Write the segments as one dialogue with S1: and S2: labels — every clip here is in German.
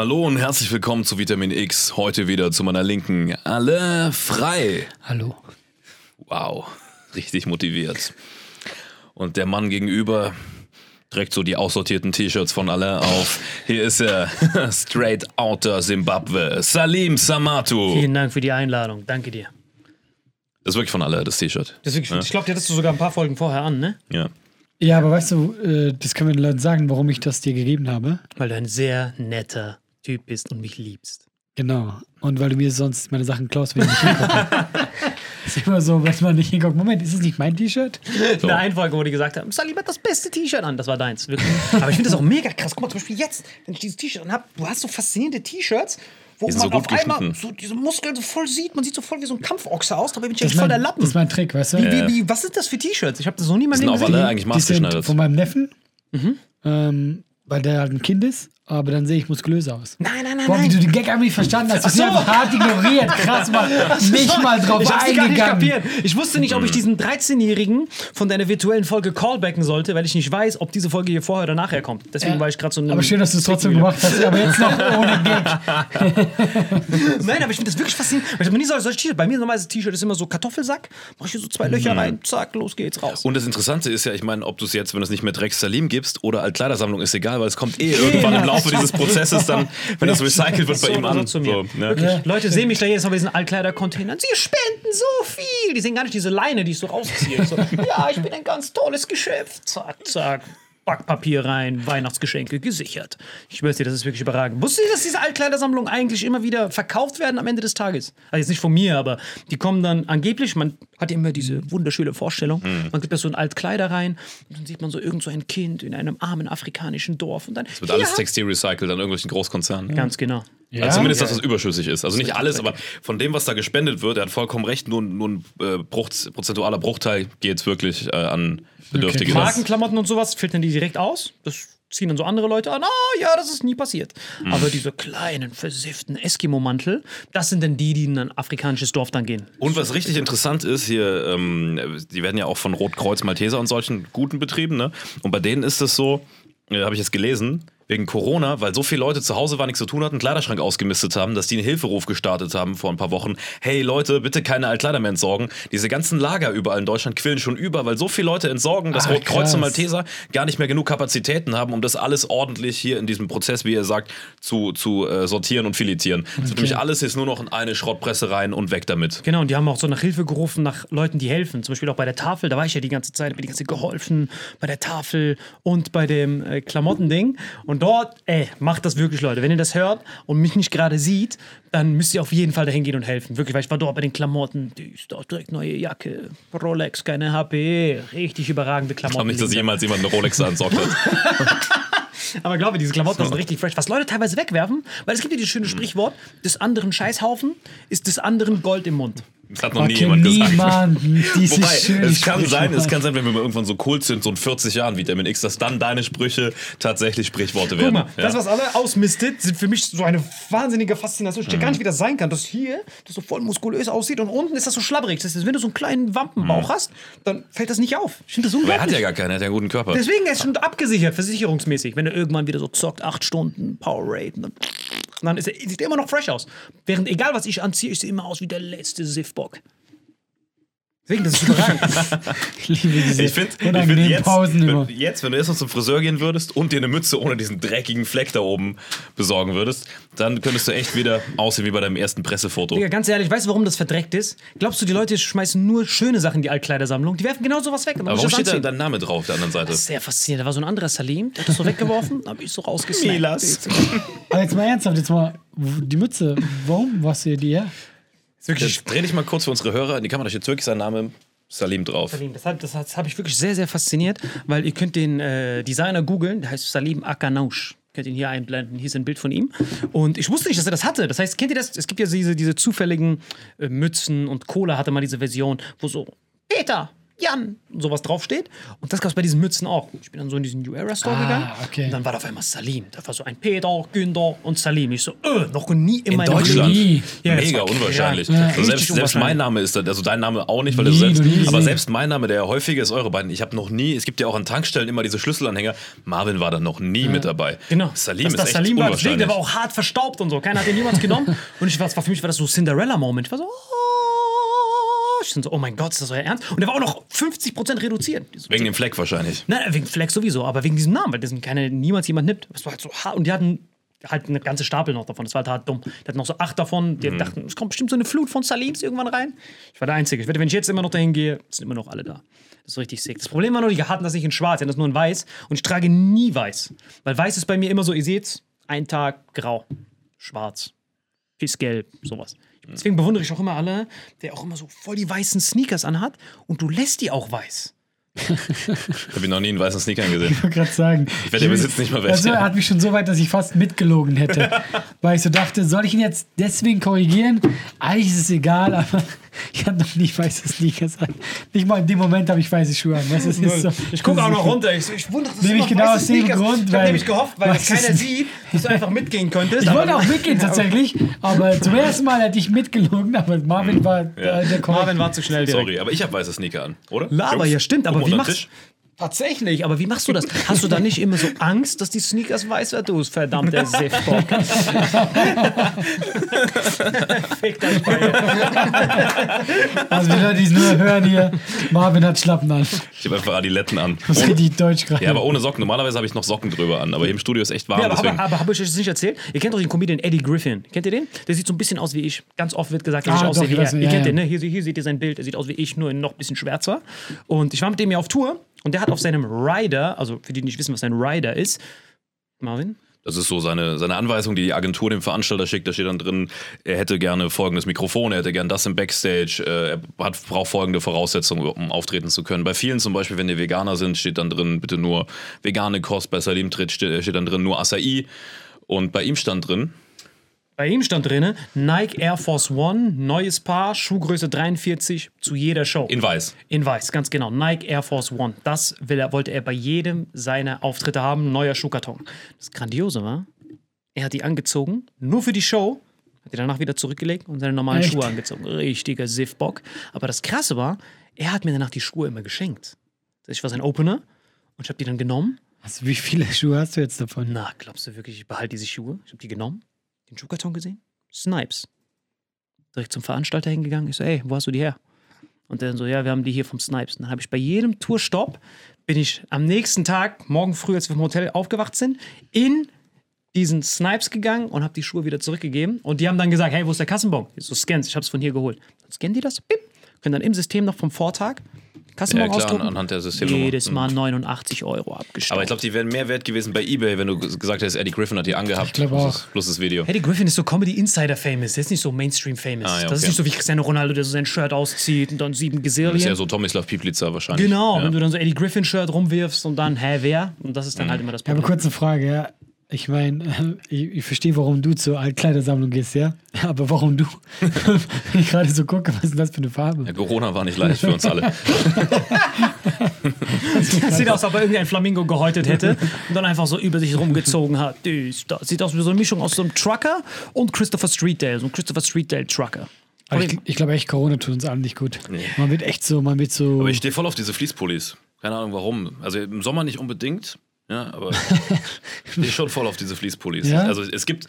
S1: Hallo und herzlich willkommen zu Vitamin X. Heute wieder zu meiner Linken. Alle frei.
S2: Hallo.
S1: Wow, richtig motiviert. Und der Mann gegenüber trägt so die aussortierten T-Shirts von alle auf. Hier ist er, straight outer Zimbabwe, Salim Samatu.
S2: Vielen Dank für die Einladung. Danke dir.
S1: Das ist wirklich von alle, das T-Shirt.
S2: Das ist wirklich, Ich glaube, die hattest du sogar ein paar Folgen vorher an, ne?
S1: Ja.
S3: Ja, aber weißt du, äh, das können wir den Leuten sagen, warum ich das dir gegeben habe.
S2: Weil du ein sehr netter Typ bist und mich liebst.
S3: Genau. Und weil du mir sonst meine Sachen klaust, wenn ich nicht hingucke. ist immer so, wenn man nicht hinguckt. Moment, ist es nicht mein T-Shirt?
S2: In der einen Folge, wo die gesagt haben, Salim hat das beste T-Shirt an. Das war deins. Wirklich. Aber ich finde das auch mega krass. Guck mal, zum Beispiel jetzt, wenn ich dieses T-Shirt an habe, du hast so faszinierende T-Shirts, wo man
S1: so
S2: auf einmal so diese Muskeln so voll sieht. Man sieht so voll wie so ein Kampfochse aus. Dabei bin ich
S3: Das
S2: echt
S3: ist,
S2: voll
S3: mein,
S2: der Lappen.
S3: das ist mein Trick, weißt du?
S2: wie, wie, wie, was sind das für T-Shirts? Ich habe das noch nie in meinem Leben
S1: auch
S2: gesehen.
S1: alle eigentlich
S3: Die sind von meinem Neffen,
S2: Mhm.
S3: ähm, weil der halt ein Kind ist, aber dann sehe ich muskulös aus.
S2: Nein, nein, nein,
S3: Boah, wie
S2: nein.
S3: du den Gag einfach nicht verstanden hast. Du
S2: so.
S3: einfach hart ignoriert. Krass, Mann. Nicht mal drauf
S2: ich hab's gar nicht
S3: eingegangen.
S2: kapiert. Ich wusste nicht, ob ich diesen 13-Jährigen von deiner virtuellen Folge callbacken sollte, weil ich nicht weiß, ob diese Folge hier vorher oder nachher kommt. Deswegen war ich gerade so
S3: Aber schön, dass du es trotzdem gemacht hast. Aber jetzt noch ohne Gag.
S2: Nein, aber ich finde das wirklich faszinierend. Ich hab noch nie so solche T-Shirt. Bei mir normalerweise T-Shirt ist immer so Kartoffelsack. Mach ich hier so zwei Löcher rein, zack, los geht's raus.
S1: Und das Interessante ist ja, ich meine, ob du es jetzt, wenn du es nicht mehr Dreck Salim gibst oder Altkleidersammlung, ist egal, weil es kommt eh irgendwann im Laufe dieses Prozesses dann, wenn das recycelt wird, bei
S2: So
S1: ihm
S2: so
S1: an. So, ne?
S2: Wirklich. Leute sehen mich da jedes Mal bei diesen Altkleider-Containern. Sie spenden so viel. Die sehen gar nicht diese Leine, die ich so rausziehe. So, ja, ich bin ein ganz tolles Geschäft. Zack, zack. Backpapier rein, Weihnachtsgeschenke gesichert. Ich schwör's dir, das ist wirklich überragend. Wusstet ihr, dass diese Altkleidersammlungen eigentlich immer wieder verkauft werden am Ende des Tages? Also jetzt nicht von mir, aber die kommen dann angeblich, man hat ja immer diese wunderschöne Vorstellung, man gibt da so ein Altkleider rein und dann sieht man so irgend so ein Kind in einem armen afrikanischen Dorf und dann
S1: Es wird alles Textil recycelt an irgendwelchen Großkonzernen.
S2: Ganz genau.
S3: Ja?
S4: Also zumindest, dass es überschüssig ist. Also nicht alles, aber von dem, was da gespendet wird, er hat vollkommen recht, nur, nur ein äh, Bruch, prozentualer Bruchteil geht wirklich äh, an Bedürftige.
S3: krass.
S5: Markenklamotten und sowas filtern die direkt aus. Das ziehen dann so andere Leute an. Ah, ja, das ist nie passiert.
S4: Mhm.
S5: Aber diese kleinen, versifften Eskimo-Mantel, das sind dann die, die in ein afrikanisches Dorf dann gehen.
S4: Und was richtig interessant ist, hier, ähm, die werden ja auch von Rotkreuz Malteser und solchen guten betrieben, ne? Und bei denen ist es so, äh, habe ich jetzt gelesen, wegen Corona, weil so viele Leute zu Hause waren, nichts zu tun hatten, einen Kleiderschrank ausgemistet haben, dass die einen Hilferuf gestartet haben vor ein paar Wochen. Hey Leute, bitte keine Altkleider mehr entsorgen. Diese ganzen Lager überall in Deutschland quillen schon über, weil so viele Leute entsorgen, dass
S3: Ah,
S4: Rotkreuz und Malteser gar nicht mehr genug Kapazitäten haben, um das alles ordentlich hier in diesem Prozess, wie ihr sagt, zu, zu äh, sortieren und filetieren. Es wird nämlich alles jetzt nur noch in eine Schrottpresse rein und weg damit.
S5: Genau, und die haben auch so nach Hilfe gerufen, nach Leuten, die helfen. Zum Beispiel auch bei der Tafel, da war ich ja die ganze Zeit, hab mir die ganze Zeit geholfen, bei der Tafel und bei dem äh, Klamottending. Und dort, ey, macht das wirklich, Leute. Wenn ihr das hört und mich nicht gerade sieht, dann müsst ihr auf jeden Fall dahin gehen und helfen. Wirklich, weil ich war dort bei den Klamotten, die ist doch direkt neue Jacke, Rolex, keine HP, richtig überragende
S4: Ich glaube
S5: Klamotten.
S4: nicht, dass jemals jemand eine Rolex da entsorgt hat.
S5: Aber glaube, diese Klamotten sind richtig fresh. Was Leute teilweise wegwerfen, weil es gibt ja dieses schöne Sprichwort, des anderen Scheißhaufen ist des anderen Gold im Mund.
S4: Das hat noch nie jemand gesagt.
S3: niemanden.
S4: Wobei,
S3: schöne
S4: es kann sein, es kann sein, wenn wir mal irgendwann so cool sind, so in 40 Jahren Vitamin X, dass dann deine Sprüche tatsächlich Sprichworte
S5: Guck
S4: werden.
S5: mal,
S4: ja.
S5: das, was alle ausmistet, sind für mich so eine wahnsinnige Faszination. Ich check gar nicht, wie das sein kann, dass hier das so voll muskulös aussieht und unten ist das so schlabberig. Das heißt, wenn du so einen kleinen Wampenbauch hast, dann fällt das nicht auf. Ich finde das
S4: Aber er
S5: unglaublich.
S4: hat ja gar keinen, er hat ja einen guten Körper.
S5: Deswegen er ist schon abgesichert, versicherungsmäßig. Wenn er irgendwann wieder so zockt, acht Stunden Power Rate, dann, dann ist er, sieht er immer noch fresh aus. Während egal was ich anziehe, ich sehe immer aus wie der letzte Siffbock. Deswegen, das ist überragend.
S3: Ich liebe diese
S4: Ich finde, find
S3: unangenehmen
S4: jetzt,
S3: Pausen immer.
S4: wenn, jetzt, wenn du erst noch zum Friseur gehen würdest und dir eine Mütze ohne diesen dreckigen Fleck da oben besorgen würdest, dann könntest du echt wieder aussehen wie bei deinem ersten Pressefoto.
S5: Digga, ganz ehrlich, weißt du, warum das verdreckt ist? Glaubst du, die Leute schmeißen nur schöne Sachen in die Altkleidersammlung? Die werfen genau sowas weg.
S4: Aber warum
S5: ich
S4: steht da dein Name drauf auf der anderen Seite?
S5: Das ist sehr faszinierend. Da war so ein anderer Salim, der hat das so weggeworfen, hab ich so rausgesnackt.
S4: Milas.
S3: Aber jetzt mal ernsthaft, jetzt mal die Mütze. Warum warst du dir?
S5: Ist wirklich
S4: Jetzt dreh dich mal kurz für unsere Hörer in die Kamera, da steht wirklich sein Name Salim drauf.
S5: Salim. Das hat, das, hat, das habe ich wirklich sehr, sehr fasziniert, weil ihr könnt den äh, Designer googeln, der heißt Salim Akanausch. Könnt ihn hier einblenden. Hier ist ein Bild von ihm. Und ich wusste nicht, dass er das hatte. Das heißt, kennt ihr das? Es gibt ja diese, diese zufälligen äh, Mützen und Cola hatte mal diese Version, wo so Peter, Jan sowas draufsteht. Und das gab es bei diesen Mützen auch. Ich bin dann so in diesen New Era Store
S3: Ah,
S5: gegangen.
S3: okay.
S5: Und dann war da auf einmal Salim. Da war so ein Peter, Günther und Salim. Ich so, äh, noch nie in,
S4: In
S5: meinem
S4: Deutschland?
S3: Nie.
S5: Ja, das
S4: Mega unwahrscheinlich.
S5: krank.
S4: Also selbst, selbst mein Name ist da, also dein Name auch nicht, weil du
S3: Nie,
S4: selbst,
S3: noch nie
S4: aber
S3: gesehen.
S4: selbst mein Name, der häufige ist eure beiden. Ich habe noch nie, es gibt ja auch an Tankstellen immer diese Schlüsselanhänger. Marvin war da noch nie mit dabei.
S5: Genau.
S4: Salim
S5: dass
S4: ist
S5: das
S4: echt
S5: Salim war, deswegen, der war auch hart verstaubt und so. Keiner hat den jemals genommen. Und ich war, war für mich war das so Cinderella-Moment. Ich war so, oh, bin so, oh mein Gott, ist das euer Ernst? Und der war auch noch 50% reduziert.
S4: Wegen dem Fleck wahrscheinlich.
S5: Nein, wegen Flex sowieso, aber wegen diesem Namen, weil sind keine, niemals jemand nimmt. Das war halt so hart. Und die hatten halt eine ganze Stapel noch davon. Das war halt hart dumm. Die hatten noch so acht davon.
S4: Mhm.
S5: Die dachten, es kommt bestimmt so eine Flut von Salims irgendwann rein. Ich war der Einzige. Ich wette, wenn ich jetzt immer noch dahin gehe, sind immer noch alle da. Das ist richtig sick. Das Problem war nur, die hatten das nicht in schwarz, die hatten das nur in weiß. Und ich trage nie weiß. Weil weiß ist bei mir immer so, ihr seht's, ein Tag grau, schwarz, pissgelb, sowas. Deswegen bewundere ich auch immer alle, der auch immer so voll die weißen Sneakers anhat und du lässt die auch weiß.
S4: Habe ich noch nie in weißen Sneakern gesehen.
S3: Ich wollte gerade sagen.
S4: Ich werde, der besitzt nicht mal welche.
S3: Also er hat mich schon so weit, dass ich fast mitgelogen hätte. weil ich so dachte, soll ich ihn jetzt deswegen korrigieren? Eigentlich ist es egal, aber ich hatte noch nie weiße Sneakers an. Nicht mal in dem Moment habe ich weiße Schuhe an. Das ist, ist so,
S5: Ich gucke auch noch runter. Ich, so, ich wundere, dass
S3: Nämlich
S5: immer
S3: genau aus dem Grund,
S5: Ich habe nämlich gehofft, weil das
S3: weißes-
S5: keiner sieht, dass du einfach mitgehen könntest.
S3: Ich wollte auch mitgehen tatsächlich, aber zum ersten Mal hätte ich mitgelogen, aber Marvin war äh, der Korrekt.
S5: Marvin war zu schnell direkt.
S4: Sorry, aber ich habe weiße Sneaker an, oder?
S5: Laber, ja stimmt, aber
S4: unter den Tisch.
S5: Tatsächlich, aber wie machst du das? Hast du da nicht immer so Angst, dass die Sneakers weiß werden? Du verdammter Siffbock. Fick dein Bein.
S3: Also die Leute, die es nur hören hier, Marvin hat Schlappen an.
S4: Ich habe einfach Adiletten an.
S3: Das ist richtig deutsch gerade.
S4: Ja, aber ohne Socken. Normalerweise habe ich noch Socken drüber an, aber hier im Studio ist echt warm.
S5: Ja, aber,
S4: deswegen.
S5: aber, aber habe ich euch das nicht erzählt? Ihr kennt doch den Comedian Eddie Griffin. Kennt ihr den? Der sieht so ein bisschen aus wie ich. Ganz oft wird gesagt, dass
S3: Ah,
S5: ich aussehe
S3: ich
S5: wie er. Ihr
S3: ja,
S5: kennt
S3: ja.
S5: den, ne? Hier, hier seht ihr sein Bild. Er sieht aus wie ich, nur noch ein bisschen schwärzer. Und ich war mit dem ja auf Tour und der hat auf seinem Rider, also für die, die nicht wissen, was ein Rider ist, Marvin?
S4: Das ist so seine, seine Anweisung, die die Agentur dem Veranstalter schickt. Da steht dann drin, er hätte gerne folgendes Mikrofon, er hätte gerne das im Backstage, äh, er hat, braucht folgende Voraussetzungen, um auftreten zu können. Bei vielen zum Beispiel, wenn die Veganer sind, steht dann drin, bitte nur vegane Kost. Bei Salim Tritt steht, steht dann drin nur Acai. Und bei ihm stand drin,
S5: Bei ihm stand drin, Nike Air Force One, neues Paar, Schuhgröße 43 zu jeder Show.
S4: In weiß.
S5: In weiß, ganz genau. Nike Air Force One. Das will er, wollte er bei jedem seiner Auftritte haben. Neuer Schuhkarton. Das Grandiose war, er hat die angezogen, nur für die Show, hat die danach wieder zurückgelegt und seine normalen
S3: Echt?
S5: Schuhe angezogen. Richtiger Siffbock. Aber das Krasse war, er hat mir danach die Schuhe immer geschenkt. Das Ich war sein Opener und ich habe die dann genommen.
S3: Also, wie viele Schuhe hast du jetzt davon?
S5: Na, glaubst du wirklich, ich behalte diese Schuhe? Ich habe die genommen, den Schuhkarton gesehen, Snipes. Direkt zum Veranstalter hingegangen. Ich so, ey, wo hast du die her? Und dann so, ja, wir haben die hier vom Snipes. Und dann habe ich bei jedem Tourstopp, bin ich am nächsten Tag, morgen früh, als wir vom Hotel aufgewacht sind, in diesen Snipes gegangen und habe die Schuhe wieder zurückgegeben. Und die haben dann gesagt, hey, wo ist der Kassenbon? Ich so, scans, ich habe es von hier geholt. Dann scannen die das, bip, können dann im System noch vom Vortag Kassenbon
S4: Ja, klar,
S5: ausdrucken.
S4: anhand der Systemnummer.
S5: Jedes Mal 89 Euro abgestaubt.
S4: Aber ich glaube, die wären mehr wert gewesen bei eBay, wenn du gesagt hättest, Eddie Griffin hat die angehabt.
S3: Ich glaub
S4: plus
S3: auch.
S4: Plus das Video.
S5: Eddie Griffin ist so Comedy Insider famous, der ist nicht so Mainstream famous.
S4: Ah, ja,
S5: Das ist
S4: okay.
S5: nicht so wie Cristiano Ronaldo, der so sein Shirt auszieht und dann sieben
S4: Das ist ja so Tomislav Piplica wahrscheinlich.
S5: genau,
S4: Ja.
S5: wenn du dann so Eddie Griffin Shirt rumwirfst und dann, hä, wer? Und das ist dann halt immer das
S3: Ich habe
S5: Problem.
S3: eine Frage, ja. Ich meine, ich, ich verstehe, warum du zur Altkleidersammlung gehst, ja. Aber warum du? Wenn ich gerade so gucke, was ist denn das für eine Farbe?
S4: Ja, Corona war nicht leicht für uns alle.
S5: Das sieht aus, als ob er irgendein Flamingo gehäutet hätte und dann einfach so über sich rumgezogen hat. Das sieht aus wie so eine Mischung aus so einem Trucker und Christopher Streetdale, so ein Christopher Streetdale Trucker.
S3: Aber ich, ich glaube echt, Corona tut uns allen nicht gut. Man wird echt so, man wird so.
S4: Aber ich stehe voll auf diese Fließpullis. Keine Ahnung warum. Also im Sommer nicht unbedingt, ja, aber ich stehe schon voll auf diese Fließpullis.
S3: Ja?
S4: Also es gibt,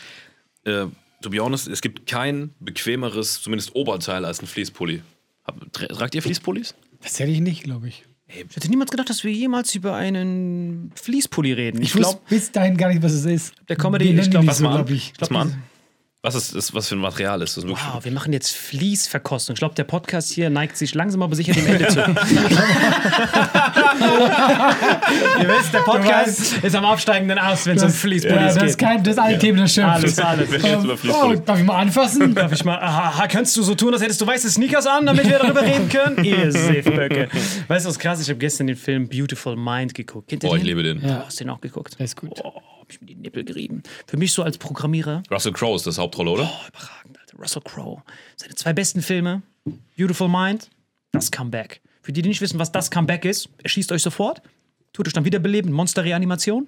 S4: äh, to be honest, es gibt kein bequemeres, zumindest Oberteil als ein Fließpulli. Tragt ihr Fließpullis?
S3: das hätte ich nicht, glaube ich.
S5: Ich hätte niemals gedacht, dass wir jemals über einen Fließpulli reden.
S3: Ich,
S5: Ich glaube,
S3: bis dahin gar nicht, was es ist.
S5: Der Comedy- ich
S3: die
S5: glaub,
S3: nicht
S5: pass
S3: so,
S5: mal an.
S3: glaub ich.
S4: Lass mal an. Was ist, ist was für ein Material ist das? Wirklich-
S5: Wow, wir machen jetzt Fließverkostung. Ich glaube, der Podcast hier neigt sich langsam aber sicher dem Ende zu. Ihr wisst, der Podcast ist am absteigenden Ast, wenn es um
S3: Das,
S5: Fließpullis
S3: ja, das
S5: geht.
S3: ist kein, das ist alle Themen erschöpft.
S5: Alles, alles.
S4: Jetzt über
S3: Oh, darf ich mal anfassen?
S5: Darf ich mal, aha, kannst du so tun, als hättest du weiße Sneakers an, damit wir darüber reden können? Ihr Seefböcke. Weißt du, was krass? Ich habe gestern den Film Beautiful Mind geguckt. Kennt ihr
S4: Boah, ich
S5: den?
S4: liebe den.
S3: Ja.
S5: Hast du den auch geguckt?
S3: Der ist gut.
S5: Oh, hab ich mir die Nippel gerieben. Für mich so als Programmierer,
S4: Russell Crowe ist das Hauptrolle, oder?
S5: oh, überragend, Alter. Russell Crowe. Seine zwei besten Filme, Beautiful Mind, das Comeback. Für die, die nicht wissen, was das Comeback ist, erschießt euch sofort, tut euch dann wiederbeleben, Monster-Reanimation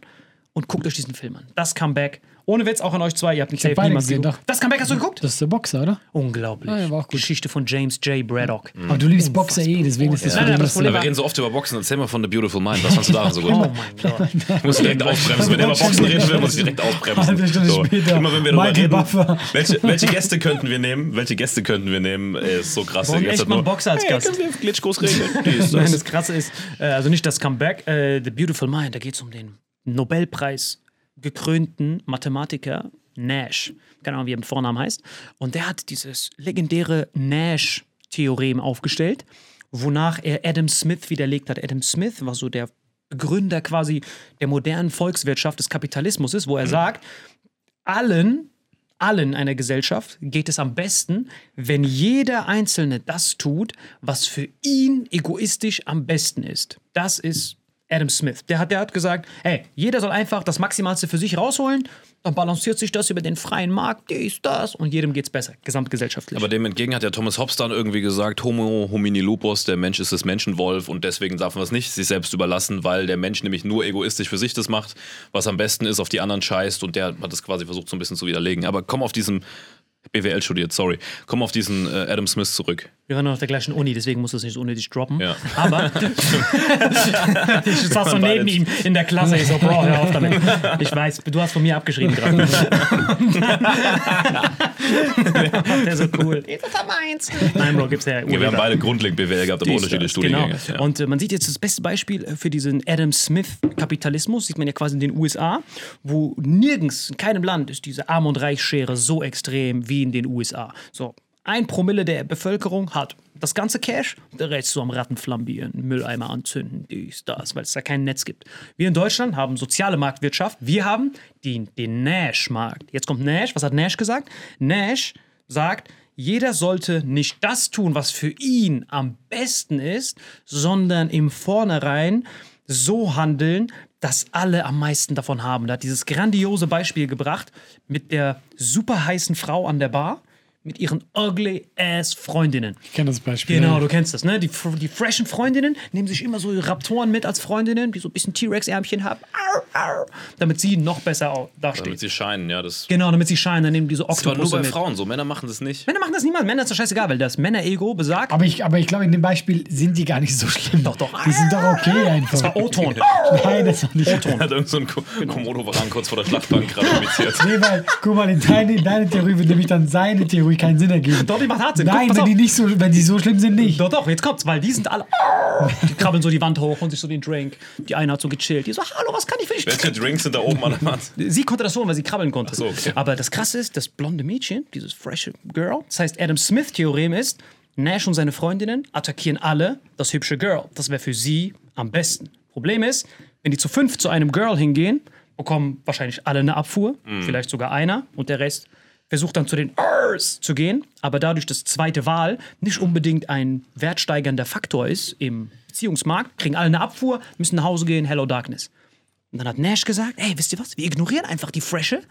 S5: und guckt euch diesen Film an. Das Comeback. Ohne Witz, auch an euch zwei, ihr habt den Safe niemals
S3: gesehen,
S5: geguckt.
S3: doch.
S5: Das Comeback hast du geguckt?
S3: Das ist der Boxer, oder?
S5: Unglaublich.
S3: Ah, ja, war auch gut.
S5: Geschichte von James J. Braddock.
S3: Aber du liebst Boxer eh, deswegen ist das
S5: Nein,
S3: für
S5: nein, aber das. Problem
S4: wir reden so oft über Boxen. Erzähl mal von The Beautiful Mind. Was fandst du daran so gut?
S5: Oh mein Gott.
S4: Ich muss direkt ausbremsen. Wenn er über Boxen reden will, muss ich direkt
S3: Stunde später.
S4: Immer wenn wir darüber reden,
S3: Buffer.
S4: welche, welche Gäste könnten wir nehmen? Welche Gäste könnten wir nehmen? Ey, ist so krass.
S5: Warum echt mal einen Boxer als
S4: Hey,
S5: Gast?
S4: können wir? Die ist
S5: Nein,
S4: das.
S5: das Krasse ist, äh, also nicht das Comeback, äh, The Beautiful Mind, da geht es um den Nobelpreis gekrönten Mathematiker Nash. Keine Ahnung, wie er mit Vornamen heißt. Und der hat dieses legendäre Nash-Theorem aufgestellt, wonach er Adam Smith widerlegt hat. Adam Smith war so der Begründer quasi der modernen Volkswirtschaft des Kapitalismus ist, wo er sagt, allen, allen einer Gesellschaft geht es am besten, wenn jeder Einzelne das tut, was für ihn egoistisch am besten ist. Das ist Adam Smith. Der hat, der hat gesagt, hey, jeder soll einfach das Maximalste für sich rausholen, dann balanciert sich das über den freien Markt, dies, das und jedem geht's besser, gesamtgesellschaftlich.
S4: Aber dem entgegen hat ja Thomas Hobbes dann irgendwie gesagt, Homo homini lupus, der Mensch ist das Menschenwolf und deswegen darf man es nicht sich selbst überlassen, weil der Mensch nämlich nur egoistisch für sich das macht, was am besten ist, auf die anderen scheißt und der hat das quasi versucht so ein bisschen zu widerlegen. Aber komm auf diesen, BWL studiert, sorry, komm auf diesen äh, Adam Smith zurück.
S5: Wir waren noch auf der gleichen Uni, deswegen muss das nicht so unnötig droppen.
S4: Ja.
S5: Aber ich saß so neben ihm in der Klasse. Ich so, Bro, hör auf damit. Ich weiß, du hast von mir abgeschrieben gerade. der so cool. Das ist meins. Nein, Bro, gibt's ja.
S4: Ja, wir haben beide grundlegend BWL gehabt, aber unterschiedliche Studiengänge.
S5: Genau.
S4: Ja.
S5: Und äh, man sieht jetzt das beste Beispiel äh, für diesen Adam Smith-Kapitalismus, sieht man ja quasi in den USA, wo nirgends, in keinem Land ist diese Arm- und Reichsschere so extrem wie in den USA. So, ein Promille der Bevölkerung hat das ganze Cash, der Rest so am Ratten flambieren, Mülleimer anzünden, dies, das, weil es da kein Netz gibt. Wir in Deutschland haben soziale Marktwirtschaft, wir haben den, den Nash-Markt. Jetzt kommt Nash, was hat Nash gesagt? Nash sagt, jeder sollte nicht das tun, was für ihn am besten ist, sondern im Vornherein so handeln, dass alle am meisten davon haben. Da hat dieses grandiose Beispiel gebracht mit der super heißen Frau an der Bar, mit ihren ugly ass Freundinnen.
S3: Ich kenne das Beispiel.
S5: Genau, du kennst das, ne? Die, die freshen Freundinnen nehmen sich immer so Raptoren mit als Freundinnen, die so ein bisschen T-Rex-Ärmchen haben, arr, damit sie noch besser au-
S4: Damit
S5: dastehen.
S4: sie scheinen, ja. Das
S5: Genau, damit sie scheinen, dann nehmen die so
S4: ist aber nur bei
S5: mit.
S4: Frauen so. Männer machen das nicht.
S5: Männer machen das niemals. Männer ist doch scheißegal, weil das Männer-Ego besagt.
S3: Aber ich, aber ich glaube, in dem Beispiel sind die gar nicht so schlimm.
S5: Doch, doch.
S3: Die sind doch okay einfach.
S5: das war O-Ton.
S3: Nein, das ist doch nicht.
S4: Hat irgend so ein Ko Komodo-Varan kurz vor der Schlachtbank gerade.
S3: Nee, weil, guck mal, in deine, in deine Theorie wird nämlich dann seine Theorie keinen Sinn ergeben.
S5: Doch, die macht hart Sinn.
S3: Nein,
S5: Guck,
S3: wenn
S5: auf.
S3: die nicht so, wenn die so schlimm sind, nicht.
S5: Doch, doch, jetzt kommt's, weil die sind alle. Die krabbeln so die Wand hoch und sich so den Drink. Die eine hat so gechillt. Die so, hallo, was kann ich für dich
S4: Welche Drinks sind da oben an der Wand?
S5: Sie konnte das so, weil sie krabbeln konnte.
S4: so, okay.
S5: Aber das Krasse ist, das blonde Mädchen, dieses fresh Girl, das heißt, Adam Smith-Theorem ist, Nash und seine Freundinnen attackieren alle das hübsche Girl. Das wäre für sie am besten. Problem ist, wenn die zu fünf zu einem Girl hingehen, bekommen wahrscheinlich alle eine Abfuhr, vielleicht sogar einer, und der Rest versucht dann zu den Ers zu gehen, aber dadurch, dass zweite Wahl nicht unbedingt ein wertsteigernder Faktor ist im Beziehungsmarkt, kriegen alle eine Abfuhr, müssen nach Hause gehen, Hello Darkness. Und dann hat Nash gesagt, ey, wisst ihr was, wir ignorieren einfach die Fresche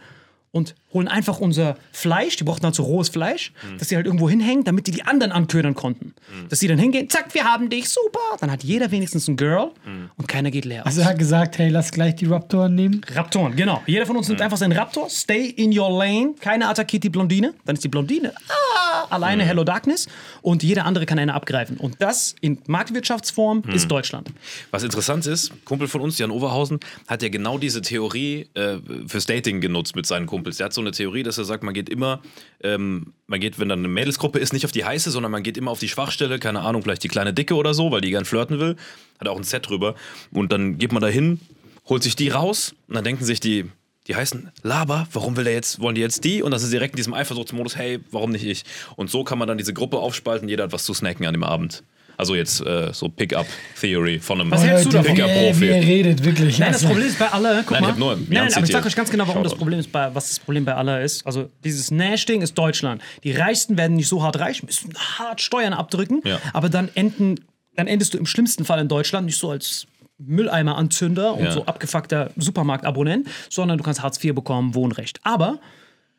S5: und holen einfach unser Fleisch, die brauchten halt so rohes Fleisch, dass sie halt irgendwo hinhängen, damit die die anderen anködern konnten. Dass sie dann hingehen, zack, wir haben dich, super. Dann hat jeder wenigstens ein Girl und keiner geht leer aus.
S3: Also er hat gesagt, hey, lass gleich die Raptoren nehmen.
S5: Raptoren, genau. Jeder von uns nimmt einfach seinen Raptor, stay in your lane, keiner attackiert die Blondine, dann ist die Blondine ah, alleine Hello Darkness und jeder andere kann eine abgreifen. Und das in Marktwirtschaftsform ist Deutschland.
S4: Was interessant ist, Kumpel von uns, Jan Overhausen, hat ja genau diese Theorie äh, fürs Dating genutzt mit seinen Kumpels. Der hat so eine Theorie, dass er sagt, man geht immer, ähm, man geht, wenn dann eine Mädelsgruppe ist, nicht auf die heiße, sondern man geht immer auf die Schwachstelle, keine Ahnung, vielleicht die kleine Dicke oder so, weil die gern flirten will. Hat auch ein Set drüber. Und dann geht man da hin, holt sich die raus und dann denken sich die, die heißen Laber, warum will der jetzt, wollen die jetzt die? Und das ist direkt in diesem Eifersuchtsmodus, hey, warum nicht ich? Und so kann man dann diese Gruppe aufspalten, jeder hat was zu snacken an dem Abend. Also jetzt äh, so Pickup-Theory von einem
S5: Was hältst du davon?
S4: Pickup-Profi.
S3: er redet, wirklich.
S5: Nein, das
S3: Also,
S5: Problem ist bei aller, guck
S4: Nein, ich
S5: mal.
S4: hab nur-
S5: nein, aber ich sag euch ganz genau, warum das. Problem ist bei, was das Problem bei aller ist. Also dieses Nash-Ding ist Deutschland. Die Reichsten werden nicht so hart reich, müssen hart Steuern abdrücken,
S4: Ja.
S5: aber dann enden, dann endest du im schlimmsten Fall in Deutschland nicht so als Mülleimer-Anzünder und
S4: Ja.
S5: so abgefuckter Supermarktabonnent, sondern du kannst Hartz IV bekommen, Wohnrecht. Aber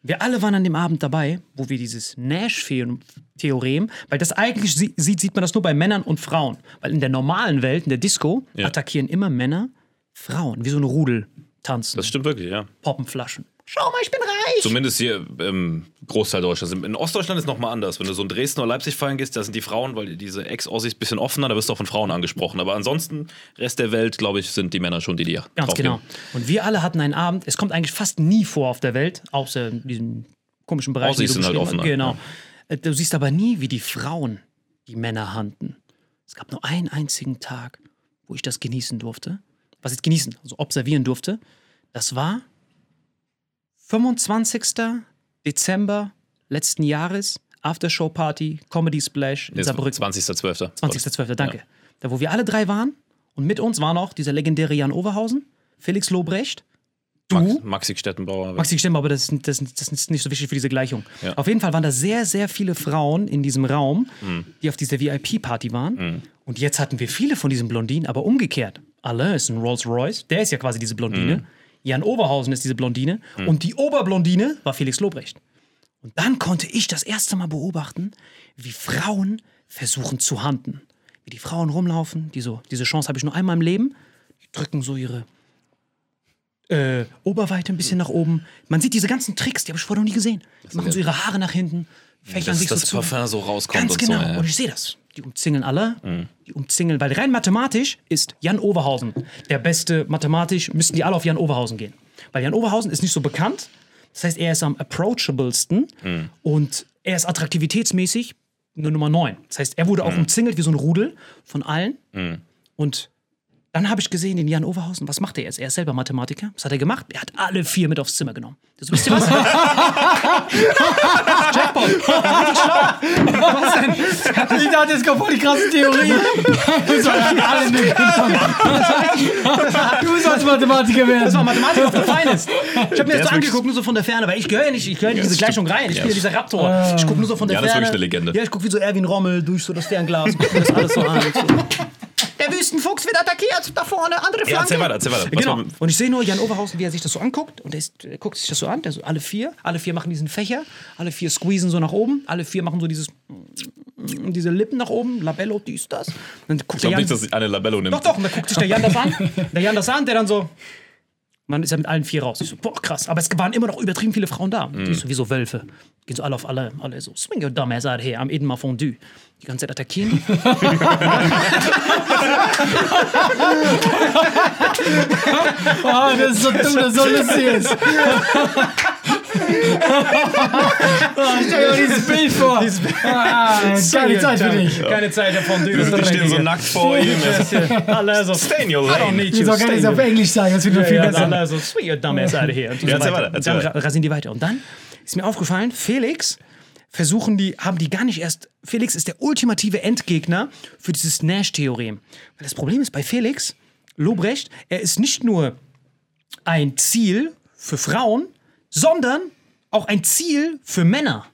S5: wir alle waren an dem Abend dabei, wo wir dieses Nash-Theorem, weil das eigentlich sie- sieht, sieht man das nur bei Männern und Frauen. Weil in der normalen Welt, in der Disco,
S4: Ja.
S5: attackieren immer Männer Frauen, wie so ein Rudel tanzen,
S4: Das stimmt wirklich, ja.
S5: poppen Flaschen. Schau mal, ich bin reich!
S4: Zumindest hier im Großteil Deutschlands. In Ostdeutschland ist es nochmal anders. Wenn du so in Dresden oder Leipzig feiern gehst, da sind die Frauen, weil diese Ex-Ossis ein bisschen offener, da wirst du auch von Frauen angesprochen. Aber ansonsten, Rest der Welt, glaube ich, sind die Männer schon die, die
S5: Ganz genau.
S4: gehen.
S5: Und wir alle hatten einen Abend, es kommt eigentlich fast nie vor auf der Welt, außer in diesem komischen Bereich. Du
S4: sind halt offener,
S5: Genau. Äh, Du siehst aber nie, wie die Frauen die Männer handeln. Es gab nur einen einzigen Tag, wo ich das genießen durfte. Was jetzt genießen, also observieren durfte. Das war 25. Dezember letzten Jahres, Aftershow-Party, Comedy Splash in
S4: Jetzt
S5: Saarbrücken.
S4: 20.12.
S5: 20.12., danke. Da, wo wir alle drei waren und mit uns war noch dieser legendäre Jan Overhausen, Felix Lobrecht, du,
S4: Max, Maxi Stettenbauer.
S5: Maxi Stemmer, aber das, ist- das, das ist nicht so wichtig für diese Gleichung.
S4: Ja.
S5: Auf jeden Fall waren da sehr, sehr viele Frauen in diesem Raum, die auf dieser VIP-Party waren. Und jetzt hatten wir viele von diesen Blondinen, aber umgekehrt. Alain ist ein Rolls Royce, der ist ja quasi diese Blondine. Jan Oberhausen ist diese Blondine. Und die Oberblondine war Felix Lobrecht. Und dann konnte ich das erste Mal beobachten, wie Frauen versuchen zu handen. Wie die Frauen rumlaufen, die so, diese Chance habe ich nur einmal im Leben. Die drücken so ihre äh, Oberweite ein bisschen nach oben. Man sieht diese ganzen Tricks, die habe ich vorher noch nie gesehen. Die machen so ihre Haare nach hinten, fächern
S4: dass
S5: sich
S4: das
S5: so zu.
S4: Parfum so rauskommt
S5: Ganz
S4: und
S5: genau.
S4: so. Ja. Mhm.
S5: Und ich sehe das. Die umzingeln alle. Die umzingeln, weil rein mathematisch ist Jan Overhausen der beste. Mathematisch müssten die alle auf Jan Overhausen gehen. Weil Jan Overhausen ist nicht so bekannt. Das heißt, er ist am approachablesten
S4: Mhm.
S5: und er ist attraktivitätsmäßig nur Nummer 9. Das heißt, er
S4: Mhm.
S5: wurde auch umzingelt wie so ein Rudel von allen. Und dann habe ich gesehen, den Jan Overhausen, was macht er jetzt? Er ist selber Mathematiker. Was hat er gemacht? Er hat alle vier mit aufs Zimmer genommen. Das, wisst ihr was? Jackpot. Was denn?
S3: Ich dachte, jetzt kommt voll die krasse Theorie. Du sollst alle mitgenommen. Du sollst Mathematiker werden.
S5: Das war Mathematik auf der Finest. Ich habe mir
S4: Der
S5: das so angeguckt, nur so von der Ferne, weil ich gehöre ja nicht, ich gehöre in diese Gleichung rein. Ich bin ja dieser Raptor. Ich gucke nur so von der
S4: Ja, das ist
S5: Ferne.
S4: wirklich eine Legende.
S5: Ja, ich gucke wie so Erwin Rommel durch so das Fernglas und guck mir das alles so an. Der Wüstensfuchs wird attackiert, da vorne, andere Flanke.
S4: Ja, erzähl weiter, erzähl weiter.
S5: Genau. Und ich sehe nur Jan Oberhausen, wie er sich das so anguckt. Und er, ist, er guckt sich das so an, der so alle vier, alle vier machen diesen Fächer, alle vier squeezen so nach oben, alle vier machen so dieses, diese Lippen nach oben, Labello, dies, das. Dann guckt
S4: Ich glaube nicht, dass sich eine Labello nimmt.
S5: doch, doch, und dann guckt sich der Jan das an. Der Jan das an, der dann so. Man ist ja mit allen vier raus. Ich so, boah, krass. Aber es waren immer noch übertrieben viele Frauen da. Die so wie so Wölfe. Gehen so alle auf alle, alle so, swing your dumb ass out here, am Eden mal Fondue. Die ganze Zeit attackieren.
S3: Oh, das ist so dumm, dass so lustig ist. oh, stell dir mal dieses Bild vor. Ah, keine Zeit für dich.
S5: Keine Zeit
S4: Die
S5: doch
S4: stehen so
S5: richtig.
S4: nackt vor ihm.
S5: So,
S4: Stay in your
S5: I don't
S4: lane.
S5: need
S3: Ich
S5: you.
S3: soll gar nicht auf Englisch sagen, das wird noch viel
S5: Ja, ja,
S3: besser.
S5: alle so, swing your dumb ass out of here. Und
S4: Ja,
S5: so
S4: erzähl
S5: weiter. Dann rasieren die weiter. Und dann ist mir aufgefallen, Felix versuchen die, haben die gar nicht erst. Felix ist der ultimative Endgegner für dieses Nash-Theorem. Weil das Problem ist bei Felix, Lobrecht, er ist nicht nur ein Ziel für Frauen, sondern auch ein Ziel für Männer.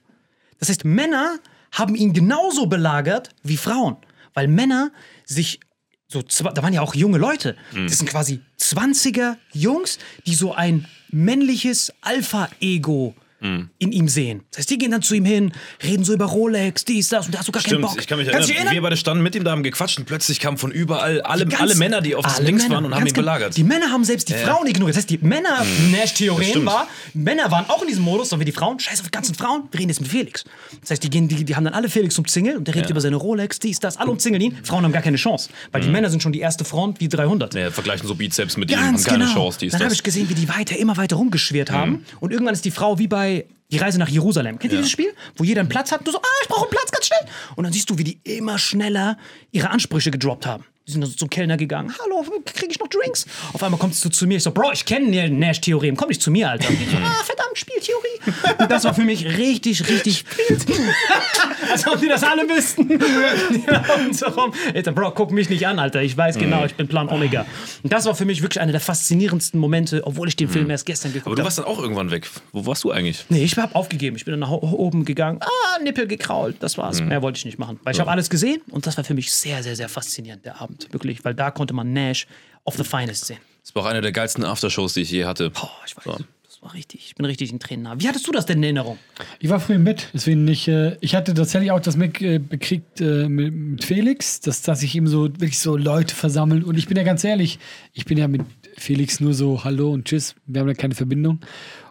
S5: Das heißt, Männer haben ihn genauso belagert wie Frauen, weil Männer sich so, da waren ja auch junge Leute. Das sind quasi 20er Jungs, die so ein männliches Alpha-Ego in ihm sehen. Das heißt, die gehen dann zu ihm hin, reden so über Rolex, dies, das und da hast du gar keinen
S4: Stimmt,
S5: Bock.
S4: ich kann mich
S5: Kannst
S4: erinnern,
S5: dich
S4: wir beide standen mit ihm da, haben gequatscht und plötzlich kamen von überall alle,
S5: Ganz-
S4: alle Männer, die auf das Links
S5: Männer,
S4: waren und haben ihn
S5: genau.
S4: belagert.
S5: Die Männer haben selbst die Frauen ignoriert. Das heißt, die Männer, Nash-Theorem
S4: stimmt.
S5: war, Männer waren auch in diesem Modus, sondern wir die Frauen, scheiß auf die ganzen Frauen, wir reden jetzt mit Felix. Das heißt, die, gehen, die, die haben dann alle Felix umzingelt und der redet über seine Rolex, dies, das, alle umzingeln ihn. Frauen haben gar keine Chance, weil die Männer sind schon die erste Front wie 300.
S4: Ja, vergleichen so Bizeps mit ihm,
S5: Ganz
S4: haben keine
S5: genau.
S4: Chance, die ist
S5: Dann habe ich gesehen, wie die weiter, immer weiter rumgeschwirrt haben. Und irgendwann ist die Frau wie bei Die Reise nach Jerusalem. Kennt ihr dieses Spiel? Wo jeder einen Platz hat und du so, ah, ich brauche einen Platz, ganz schnell. Und dann siehst du, wie die immer schneller ihre Ansprüche gedroppt haben. Die sind dann so zum Kellner gegangen. Hallo, kriege ich noch Drinks? Auf einmal kommst du zu mir. Ich so, Bro, ich kenne Nash-Theorem. Komm nicht zu mir, Alter. Und so, ah, verdammt, Spieltheorie. Und das war für mich richtig, richtig. Als ob die das alle wüssten. Laufen so rum. Alter, Bro, guck mich nicht an, Alter. Ich weiß genau, ich bin Plan Omega. Und das war für mich wirklich einer der faszinierendsten Momente, obwohl ich den. Film erst gestern geguckt
S4: Aber
S5: habe.
S4: du warst dann auch irgendwann weg. Wo warst du eigentlich?
S5: Nee, ich habe aufgegeben. Ich bin dann nach oben gegangen. Ah, Nippel gekrault. Das war's. Mehr wollte ich nicht machen. Weil ich habe alles gesehen und das war für mich sehr, sehr, sehr faszinierend, der Abend. Wirklich. Weil da konnte man Nash of the finest sehen.
S4: Das war auch eine der geilsten Aftershows, die ich je hatte.
S5: Boah, ich weiß. Das war richtig. Ich bin richtig in Tränen nah. Wie hattest du das denn in Erinnerung?
S3: Ich war früh im Bett, deswegen nicht. Äh, ich hatte tatsächlich auch das mit, äh, bekriegt äh, mit, mit Felix, dass, dass sich eben so wirklich so Leute versammeln. Und ich bin ja ganz ehrlich, ich bin ja mit Felix nur so Hallo und Tschüss. Wir haben ja keine Verbindung.